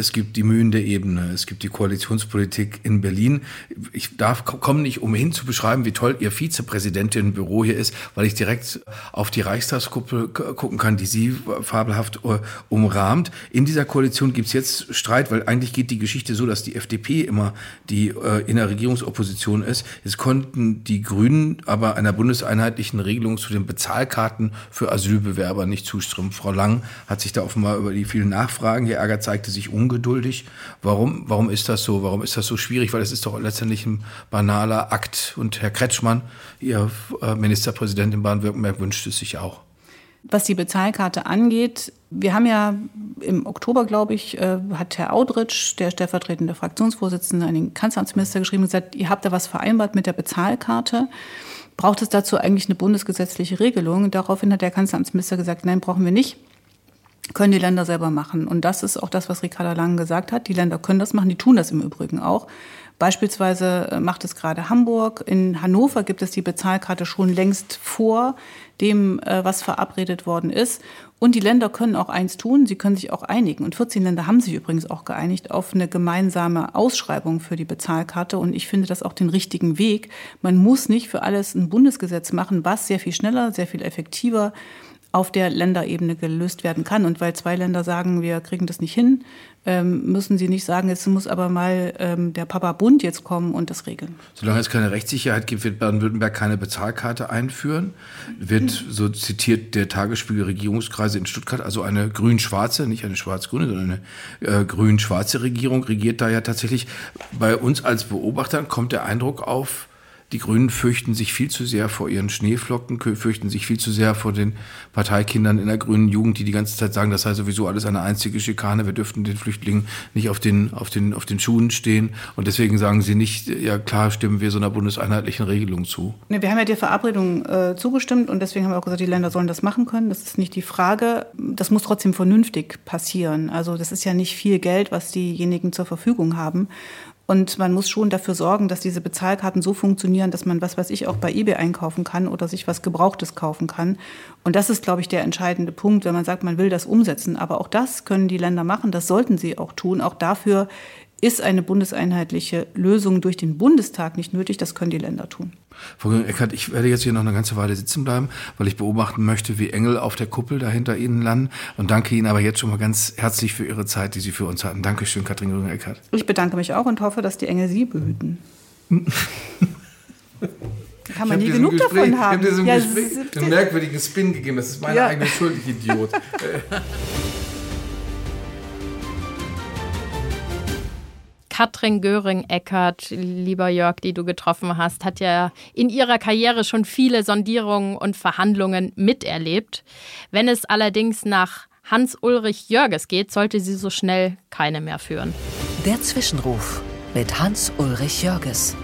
es gibt die Mühen der Ebene, es gibt die Koalitionspolitik in Berlin. Ich darf komme nicht umhin zu beschreiben, wie toll Ihr Vizepräsidentin-Büro hier ist, weil ich direkt auf die Reichstagskuppel gucken kann, die Sie fabelhaft äh, umrahmt. In dieser Koalition gibt es jetzt Streit, weil eigentlich geht die Geschichte so, dass die FDP immer die äh, in ist. Es konnten die Grünen aber einer bundeseinheitlichen Regelung zu den Bezahlkarten für Asylbewerber nicht zustimmen. Frau Lang hat sich da offenbar über die vielen Nachfragen geärgert, zeigte sich um ungeduldig. Warum, warum ist das so? Warum ist das so schwierig? Weil es ist doch letztendlich ein banaler Akt. Und Herr Kretschmann, Ihr äh, Ministerpräsident in Baden-Württemberg, wünscht es sich auch. Was die Bezahlkarte angeht, wir haben ja im Oktober, glaube ich, äh, hat Herr Audritsch, der stellvertretende Fraktionsvorsitzende, an den Kanzleramtsminister geschrieben und gesagt, ihr habt da was vereinbart mit der Bezahlkarte. Braucht es dazu eigentlich eine bundesgesetzliche Regelung? Daraufhin hat der Kanzleramtsminister gesagt, nein, brauchen wir nicht können die Länder selber machen. Und das ist auch das, was Ricarda Lang gesagt hat. Die Länder können das machen, die tun das im Übrigen auch. Beispielsweise äh, macht es gerade Hamburg. In Hannover gibt es die Bezahlkarte schon längst vor dem, äh, was verabredet worden ist. Und die Länder können auch eins tun, sie können sich auch einigen. Und 14 Länder haben sich übrigens auch geeinigt auf eine gemeinsame Ausschreibung für die Bezahlkarte. Und ich finde das auch den richtigen Weg. Man muss nicht für alles ein Bundesgesetz machen, was sehr viel schneller, sehr viel effektiver auf der Länderebene gelöst werden kann. Und weil zwei Länder sagen, wir kriegen das nicht hin, ähm, müssen sie nicht sagen, jetzt muss aber mal ähm, der Papa Bund jetzt kommen und das regeln. Solange es keine Rechtssicherheit gibt, wird Baden-Württemberg keine Bezahlkarte einführen. Wird, so zitiert der Tagesspiegel Regierungskreise in Stuttgart, also eine grün-schwarze, nicht eine schwarz-grüne, sondern eine äh, grün-schwarze Regierung regiert da ja tatsächlich. Bei uns als Beobachtern kommt der Eindruck auf, die Grünen fürchten sich viel zu sehr vor ihren Schneeflocken, fürchten sich viel zu sehr vor den Parteikindern in der grünen Jugend, die die ganze Zeit sagen, das sei sowieso alles eine einzige Schikane, wir dürften den Flüchtlingen nicht auf den, auf den, auf den Schuhen stehen. Und deswegen sagen sie nicht, ja klar, stimmen wir so einer bundeseinheitlichen Regelung zu. Nee, wir haben ja der Verabredung äh, zugestimmt und deswegen haben wir auch gesagt, die Länder sollen das machen können. Das ist nicht die Frage. Das muss trotzdem vernünftig passieren. Also das ist ja nicht viel Geld, was diejenigen zur Verfügung haben. Und man muss schon dafür sorgen, dass diese Bezahlkarten so funktionieren, dass man was weiß ich auch bei eBay einkaufen kann oder sich was Gebrauchtes kaufen kann. Und das ist, glaube ich, der entscheidende Punkt, wenn man sagt, man will das umsetzen. Aber auch das können die Länder machen, das sollten sie auch tun. Auch dafür ist eine bundeseinheitliche Lösung durch den Bundestag nicht nötig. Das können die Länder tun. Frau Eckert, ich werde jetzt hier noch eine ganze Weile sitzen bleiben, weil ich beobachten möchte, wie Engel auf der Kuppel da hinter Ihnen landen. Und danke Ihnen aber jetzt schon mal ganz herzlich für Ihre Zeit, die Sie für uns hatten. Dankeschön, Katrin Grünger-Eckert. Ich bedanke mich auch und hoffe, dass die Engel Sie behüten. Kann man nie genug Gespräch, davon haben. Ich habe dir so ja, Gespräch, einen merkwürdigen Spin gegeben. Das ist meine ja. eigene Schuld, ich Idiot. Katrin Göring-Eckert, lieber Jörg, die du getroffen hast, hat ja in ihrer Karriere schon viele Sondierungen und Verhandlungen miterlebt. Wenn es allerdings nach Hans-Ulrich Jörges geht, sollte sie so schnell keine mehr führen. Der Zwischenruf mit Hans-Ulrich Jörges.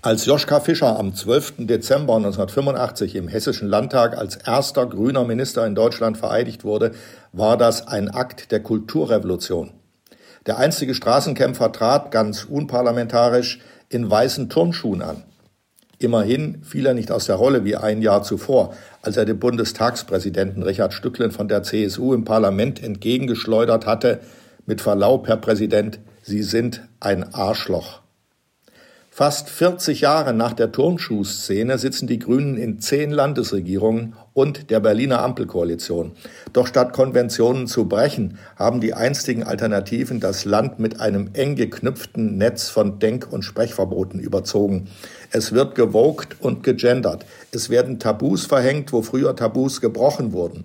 Als Joschka Fischer am 12. Dezember 1985 im Hessischen Landtag als erster grüner Minister in Deutschland vereidigt wurde, war das ein Akt der Kulturrevolution. Der einstige Straßenkämpfer trat ganz unparlamentarisch in weißen Turnschuhen an. Immerhin fiel er nicht aus der Rolle wie ein Jahr zuvor, als er dem Bundestagspräsidenten Richard Stücklen von der CSU im Parlament entgegengeschleudert hatte, mit Verlaub, Herr Präsident, Sie sind ein Arschloch. Fast 40 Jahre nach der Turnschuhszene sitzen die Grünen in zehn Landesregierungen und der Berliner Ampelkoalition. Doch statt Konventionen zu brechen, haben die einstigen Alternativen das Land mit einem eng geknüpften Netz von Denk- und Sprechverboten überzogen. Es wird gewogt und gegendert. Es werden Tabus verhängt, wo früher Tabus gebrochen wurden.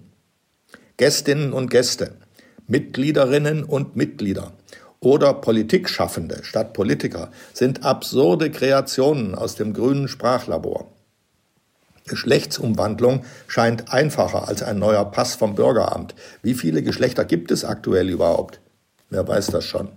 Gästinnen und Gäste, Mitgliederinnen und Mitglieder oder Politikschaffende statt Politiker sind absurde Kreationen aus dem grünen Sprachlabor. Geschlechtsumwandlung scheint einfacher als ein neuer Pass vom Bürgeramt. Wie viele Geschlechter gibt es aktuell überhaupt? Wer weiß das schon?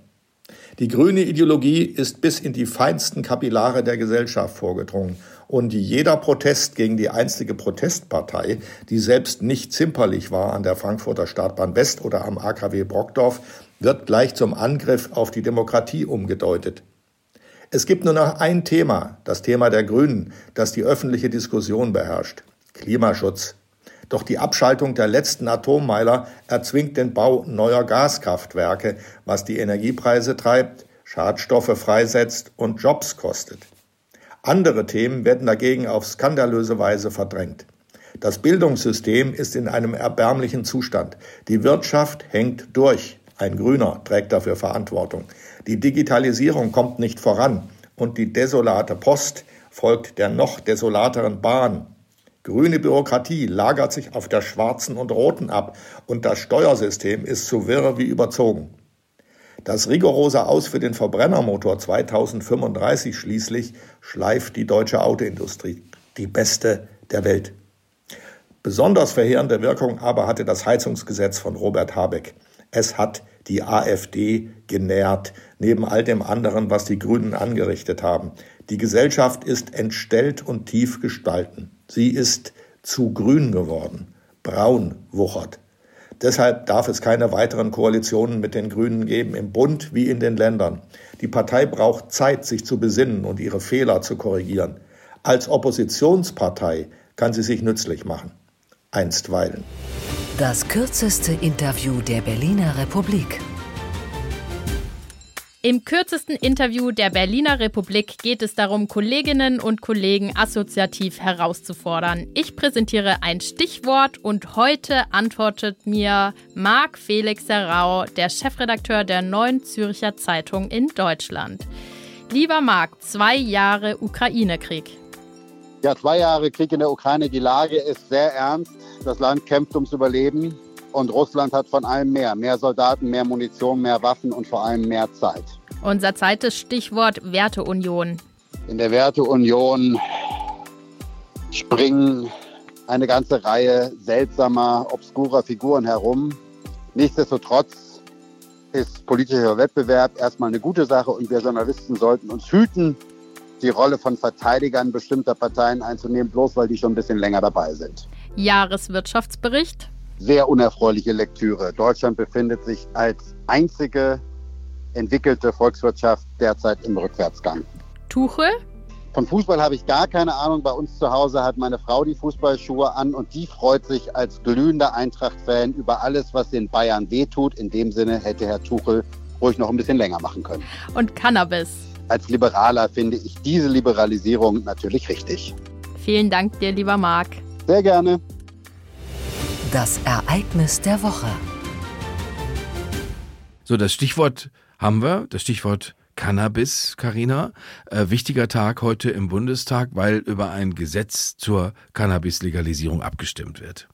Die grüne Ideologie ist bis in die feinsten Kapillare der Gesellschaft vorgedrungen und jeder Protest gegen die einstige Protestpartei, die selbst nicht zimperlich war an der Frankfurter Startbahn West oder am AKW Brockdorf, wird gleich zum Angriff auf die Demokratie umgedeutet. Es gibt nur noch ein Thema, das Thema der Grünen, das die öffentliche Diskussion beherrscht. Klimaschutz. Doch die Abschaltung der letzten Atommeiler erzwingt den Bau neuer Gaskraftwerke, was die Energiepreise treibt, Schadstoffe freisetzt und Jobs kostet. Andere Themen werden dagegen auf skandalöse Weise verdrängt. Das Bildungssystem ist in einem erbärmlichen Zustand. Die Wirtschaft hängt durch. Ein Grüner trägt dafür Verantwortung. Die Digitalisierung kommt nicht voran und die desolate Post folgt der noch desolateren Bahn. Grüne Bürokratie lagert sich auf der schwarzen und roten ab und das Steuersystem ist so wirr wie überzogen. Das rigorose Aus für den Verbrennermotor 2035 schließlich schleift die deutsche Autoindustrie, die beste der Welt. Besonders verheerende Wirkung aber hatte das Heizungsgesetz von Robert Habeck. Es hat die AfD genährt, neben all dem anderen, was die Grünen angerichtet haben. Die Gesellschaft ist entstellt und tief gestalten. Sie ist zu grün geworden, braun wuchert. Deshalb darf es keine weiteren Koalitionen mit den Grünen geben, im Bund wie in den Ländern. Die Partei braucht Zeit, sich zu besinnen und ihre Fehler zu korrigieren. Als Oppositionspartei kann sie sich nützlich machen. Einstweilen. Das kürzeste Interview der Berliner Republik. Im kürzesten Interview der Berliner Republik geht es darum, Kolleginnen und Kollegen assoziativ herauszufordern. Ich präsentiere ein Stichwort und heute antwortet mir Marc Felix Serrau, der Chefredakteur der Neuen Zürcher Zeitung in Deutschland. Lieber Marc, zwei Jahre Ukraine-Krieg. Ja, zwei Jahre Krieg in der Ukraine. Die Lage ist sehr ernst. Das Land kämpft ums Überleben. Und Russland hat von allem mehr. Mehr Soldaten, mehr Munition, mehr Waffen und vor allem mehr Zeit. Unser zweites Stichwort Werteunion. In der Werteunion springen eine ganze Reihe seltsamer, obskurer Figuren herum. Nichtsdestotrotz ist politischer Wettbewerb erstmal eine gute Sache und wir Journalisten sollten uns hüten, die Rolle von Verteidigern bestimmter Parteien einzunehmen, bloß weil die schon ein bisschen länger dabei sind. Jahreswirtschaftsbericht sehr unerfreuliche Lektüre. Deutschland befindet sich als einzige entwickelte Volkswirtschaft derzeit im Rückwärtsgang. Tuchel? Von Fußball habe ich gar keine Ahnung. Bei uns zu Hause hat meine Frau die Fußballschuhe an und die freut sich als glühender Eintracht-Fan über alles, was den Bayern wehtut. In dem Sinne hätte Herr Tuchel ruhig noch ein bisschen länger machen können. Und Cannabis? Als Liberaler finde ich diese Liberalisierung natürlich richtig. Vielen Dank dir, lieber Marc. Sehr gerne. Das Ereignis der Woche. So, das Stichwort haben wir, das Stichwort Cannabis, Karina. Äh, wichtiger Tag heute im Bundestag, weil über ein Gesetz zur Cannabis-Legalisierung abgestimmt wird.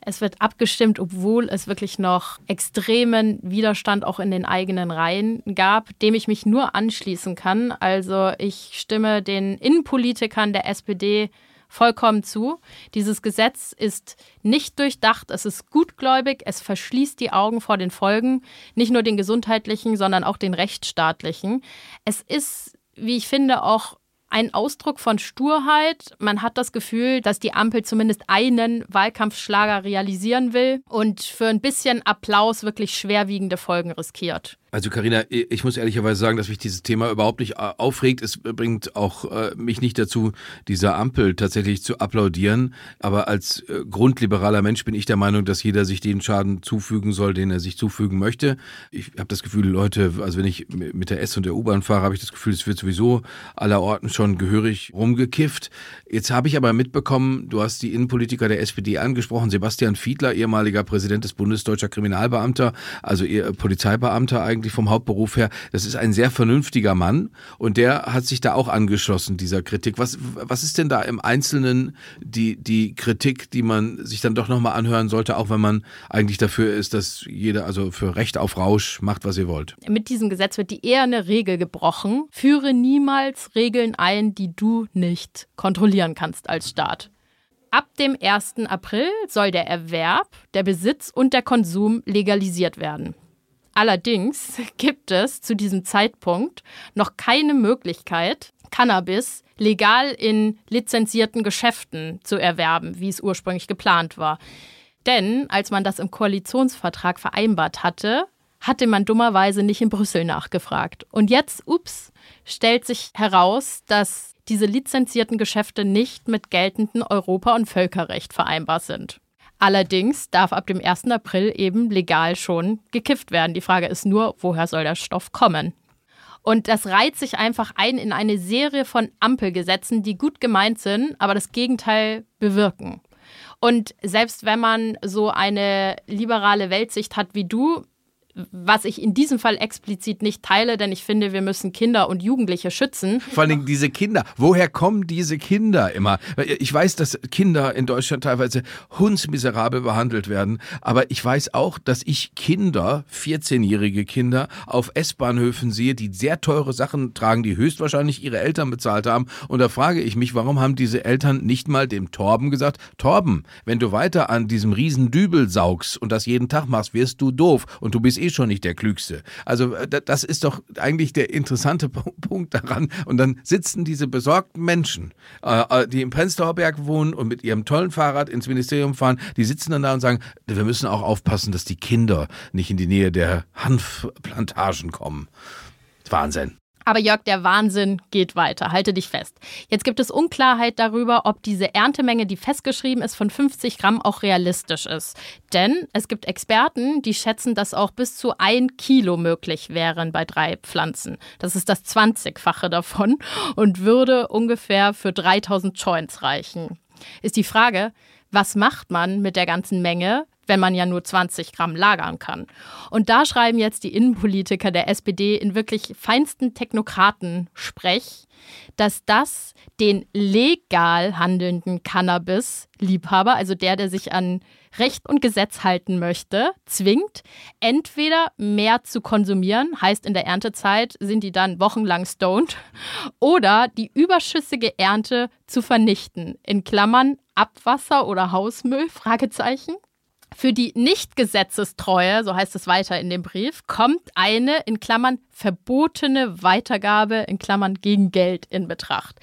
Es wird abgestimmt, obwohl es wirklich noch extremen Widerstand auch in den eigenen Reihen gab, dem ich mich nur anschließen kann. Also ich stimme den Innenpolitikern der SPD vollkommen zu. Dieses Gesetz ist nicht durchdacht, es ist gutgläubig, es verschließt die Augen vor den Folgen, nicht nur den gesundheitlichen, sondern auch den rechtsstaatlichen. Es ist, wie ich finde, auch ein Ausdruck von Sturheit. Man hat das Gefühl, dass die Ampel zumindest einen Wahlkampfschlager realisieren will und für ein bisschen Applaus wirklich schwerwiegende Folgen riskiert. Also Karina, ich muss ehrlicherweise sagen, dass mich dieses Thema überhaupt nicht äh, aufregt. Es bringt auch äh, mich nicht dazu, dieser Ampel tatsächlich zu applaudieren. Aber als äh, grundliberaler Mensch bin ich der Meinung, dass jeder sich den Schaden zufügen soll, den er sich zufügen möchte. Ich habe das Gefühl, Leute, also wenn ich mit der S und der U-Bahn fahre, habe ich das Gefühl, es wird sowieso aller Orten schon gehörig rumgekifft. Jetzt habe ich aber mitbekommen, du hast die Innenpolitiker der SPD angesprochen, Sebastian Fiedler, ehemaliger Präsident des Bundesdeutscher Kriminalbeamter, also Polizeibeamter eigentlich eigentlich vom Hauptberuf her, das ist ein sehr vernünftiger Mann und der hat sich da auch angeschlossen, dieser Kritik. Was, was ist denn da im Einzelnen die, die Kritik, die man sich dann doch nochmal anhören sollte, auch wenn man eigentlich dafür ist, dass jeder, also für Recht auf Rausch, macht, was ihr wollt? Mit diesem Gesetz wird die eher eine Regel gebrochen. Führe niemals Regeln ein, die du nicht kontrollieren kannst als Staat. Ab dem 1. April soll der Erwerb, der Besitz und der Konsum legalisiert werden. Allerdings gibt es zu diesem Zeitpunkt noch keine Möglichkeit, Cannabis legal in lizenzierten Geschäften zu erwerben, wie es ursprünglich geplant war. Denn als man das im Koalitionsvertrag vereinbart hatte, hatte man dummerweise nicht in Brüssel nachgefragt. Und jetzt, ups, stellt sich heraus, dass diese lizenzierten Geschäfte nicht mit geltendem Europa- und Völkerrecht vereinbar sind. Allerdings darf ab dem 1. April eben legal schon gekifft werden. Die Frage ist nur, woher soll der Stoff kommen? Und das reiht sich einfach ein in eine Serie von Ampelgesetzen, die gut gemeint sind, aber das Gegenteil bewirken. Und selbst wenn man so eine liberale Weltsicht hat wie du, was ich in diesem Fall explizit nicht teile, denn ich finde, wir müssen Kinder und Jugendliche schützen. Vor allem diese Kinder. Woher kommen diese Kinder immer? Ich weiß, dass Kinder in Deutschland teilweise hundsmiserabel behandelt werden, aber ich weiß auch, dass ich Kinder, 14-jährige Kinder, auf S-Bahnhöfen sehe, die sehr teure Sachen tragen, die höchstwahrscheinlich ihre Eltern bezahlt haben. Und da frage ich mich, warum haben diese Eltern nicht mal dem Torben gesagt, Torben, wenn du weiter an diesem riesen Dübel saugst und das jeden Tag machst, wirst du doof und du bist eh schon nicht der Klügste. Also äh, das ist doch eigentlich der interessante Punkt daran. Und dann sitzen diese besorgten Menschen, äh, äh, die im Prenzlauer Berg wohnen und mit ihrem tollen Fahrrad ins Ministerium fahren, die sitzen dann da und sagen, wir müssen auch aufpassen, dass die Kinder nicht in die Nähe der Hanfplantagen kommen. Wahnsinn. Aber Jörg, der Wahnsinn geht weiter. Halte dich fest. Jetzt gibt es Unklarheit darüber, ob diese Erntemenge, die festgeschrieben ist, von 50 Gramm auch realistisch ist. Denn es gibt Experten, die schätzen, dass auch bis zu ein Kilo möglich wären bei drei Pflanzen. Das ist das 20-fache davon und würde ungefähr für 3000 Joints reichen. Ist die Frage, was macht man mit der ganzen Menge, wenn man ja nur 20 Gramm lagern kann. Und da schreiben jetzt die Innenpolitiker der SPD in wirklich feinsten Technokraten-Sprech, dass das den legal handelnden Cannabis-Liebhaber, also der, der sich an Recht und Gesetz halten möchte, zwingt, entweder mehr zu konsumieren, heißt in der Erntezeit sind die dann wochenlang stoned, oder die überschüssige Ernte zu vernichten, in Klammern Abwasser oder Hausmüll, Fragezeichen. Für die Nicht-Gesetzestreue, so heißt es weiter in dem Brief, kommt eine in Klammern verbotene Weitergabe in Klammern gegen Geld in Betracht.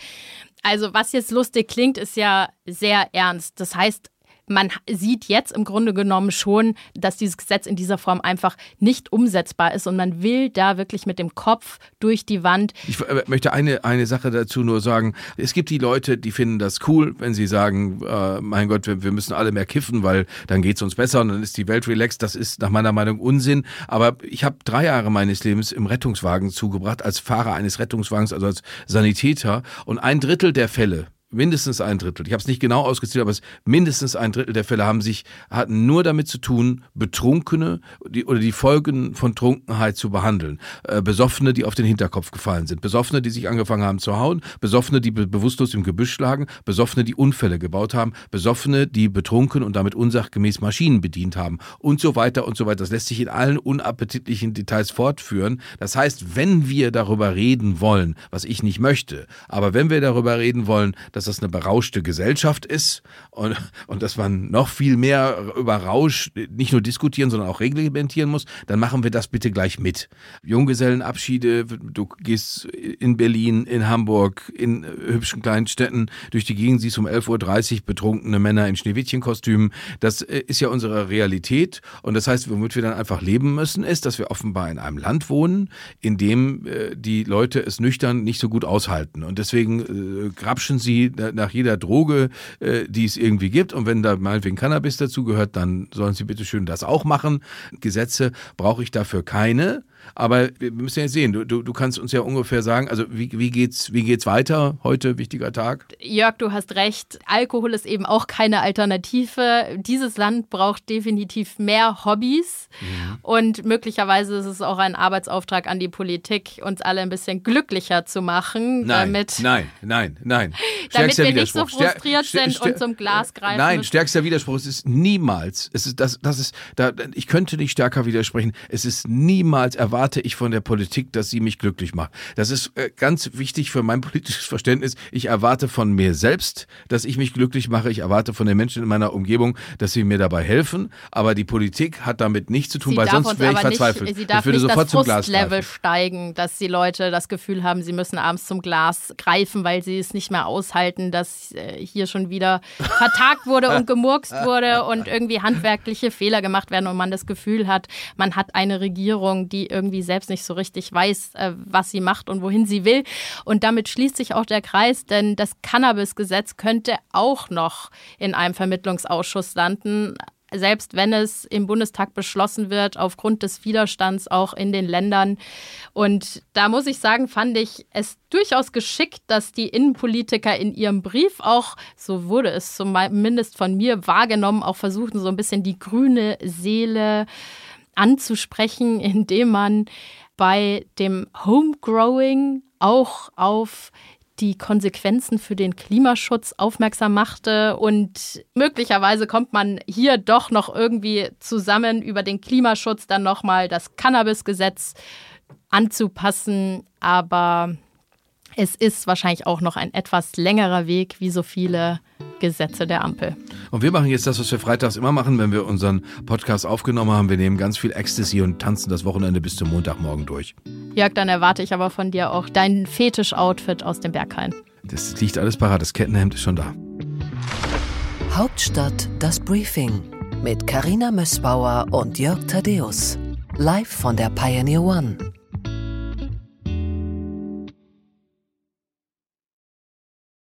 Also was jetzt lustig klingt, ist ja sehr ernst. Das heißt, man sieht jetzt im Grunde genommen schon, dass dieses Gesetz in dieser Form einfach nicht umsetzbar ist und man will da wirklich mit dem Kopf durch die Wand. Ich äh, möchte eine, eine Sache dazu nur sagen. Es gibt die Leute, die finden das cool, wenn sie sagen, äh, mein Gott, wir, wir, müssen alle mehr kiffen, weil dann geht es uns besser und dann ist die Welt relaxed. Das ist nach meiner Meinung Unsinn. Aber ich habe drei Jahre meines Lebens im Rettungswagen zugebracht, als Fahrer eines Rettungswagens, also als Sanitäter. Und ein Drittel der Fälle, mindestens ein Drittel, ich habe es nicht genau ausgezählt, aber es mindestens ein Drittel der Fälle haben sich, hatten nur damit zu tun, Betrunkene die, oder die Folgen von Trunkenheit zu behandeln. Äh, Besoffene, die auf den Hinterkopf gefallen sind, Besoffene, die sich angefangen haben zu hauen, Besoffene, die be bewusstlos im Gebüsch lagen, Besoffene, die Unfälle gebaut haben, Besoffene, die betrunken und damit unsachgemäß Maschinen bedient haben und so weiter und so weiter. Das lässt sich in allen unappetitlichen Details fortführen. Das heißt, wenn wir darüber reden wollen, was ich nicht möchte, aber wenn wir darüber reden wollen, dass dass das eine berauschte Gesellschaft ist und, und dass man noch viel mehr über Rausch nicht nur diskutieren, sondern auch reglementieren muss, dann machen wir das bitte gleich mit. Junggesellenabschiede, du gehst in Berlin, in Hamburg, in hübschen kleinen Städten durch die Gegend, siehst um 11.30 Uhr betrunkene Männer in Schneewittchenkostümen. Das äh, ist ja unsere Realität und das heißt, womit wir dann einfach leben müssen, ist, dass wir offenbar in einem Land wohnen, in dem äh, die Leute es nüchtern nicht so gut aushalten. Und deswegen äh, grapschen sie nach jeder Droge, äh, die es irgendwie gibt. Und wenn da meinetwegen Cannabis dazugehört, dann sollen sie bitte schön das auch machen. Gesetze brauche ich dafür keine. Aber wir müssen ja sehen, du, du, du kannst uns ja ungefähr sagen, also wie, wie, geht's, wie geht's weiter heute, wichtiger Tag? Jörg, du hast recht. Alkohol ist eben auch keine Alternative. Dieses Land braucht definitiv mehr Hobbys. Mhm. Und möglicherweise ist es auch ein Arbeitsauftrag an die Politik, uns alle ein bisschen glücklicher zu machen. Nein, damit, nein, nein, nein. damit wir nicht so frustriert Stär, sind und zum Glas greifen. Nein, müssen. stärkster Widerspruch. Es ist niemals, es ist, das, das ist, da, ich könnte nicht stärker widersprechen. Es ist niemals erwartet erwarte ich von der Politik, dass sie mich glücklich macht. Das ist äh, ganz wichtig für mein politisches Verständnis. Ich erwarte von mir selbst, dass ich mich glücklich mache. Ich erwarte von den Menschen in meiner Umgebung, dass sie mir dabei helfen. Aber die Politik hat damit nichts zu tun, sie weil sonst wäre ich verzweifelt. Nicht, sie darf ich würde nicht sofort das zum Glas Level steigen, dass die Leute das Gefühl haben, sie müssen abends zum Glas greifen, weil sie es nicht mehr aushalten, dass äh, hier schon wieder vertagt wurde und gemurkst wurde und irgendwie handwerkliche Fehler gemacht werden und man das Gefühl hat, man hat eine Regierung, die irgendwie irgendwie selbst nicht so richtig weiß, äh, was sie macht und wohin sie will. Und damit schließt sich auch der Kreis, denn das Cannabis-Gesetz könnte auch noch in einem Vermittlungsausschuss landen selbst wenn es im Bundestag beschlossen wird, aufgrund des Widerstands auch in den Ländern. Und da muss ich sagen, fand ich es durchaus geschickt, dass die Innenpolitiker in ihrem Brief auch, so wurde es zumindest von mir wahrgenommen, auch versuchten, so ein bisschen die grüne Seele äh, anzusprechen, indem man bei dem Homegrowing auch auf die Konsequenzen für den Klimaschutz aufmerksam machte. Und möglicherweise kommt man hier doch noch irgendwie zusammen über den Klimaschutz dann nochmal das Cannabis-Gesetz anzupassen. Aber es ist wahrscheinlich auch noch ein etwas längerer Weg, wie so viele Gesetze der Ampel. Und wir machen jetzt das, was wir freitags immer machen, wenn wir unseren Podcast aufgenommen haben. Wir nehmen ganz viel Ecstasy und tanzen das Wochenende bis zum Montagmorgen durch. Jörg, dann erwarte ich aber von dir auch dein Fetisch-Outfit aus dem Berghain. Das liegt alles parat, das Kettenhemd ist schon da. Hauptstadt das Briefing mit Karina Mössbauer und Jörg Thaddeus. Live von der Pioneer One.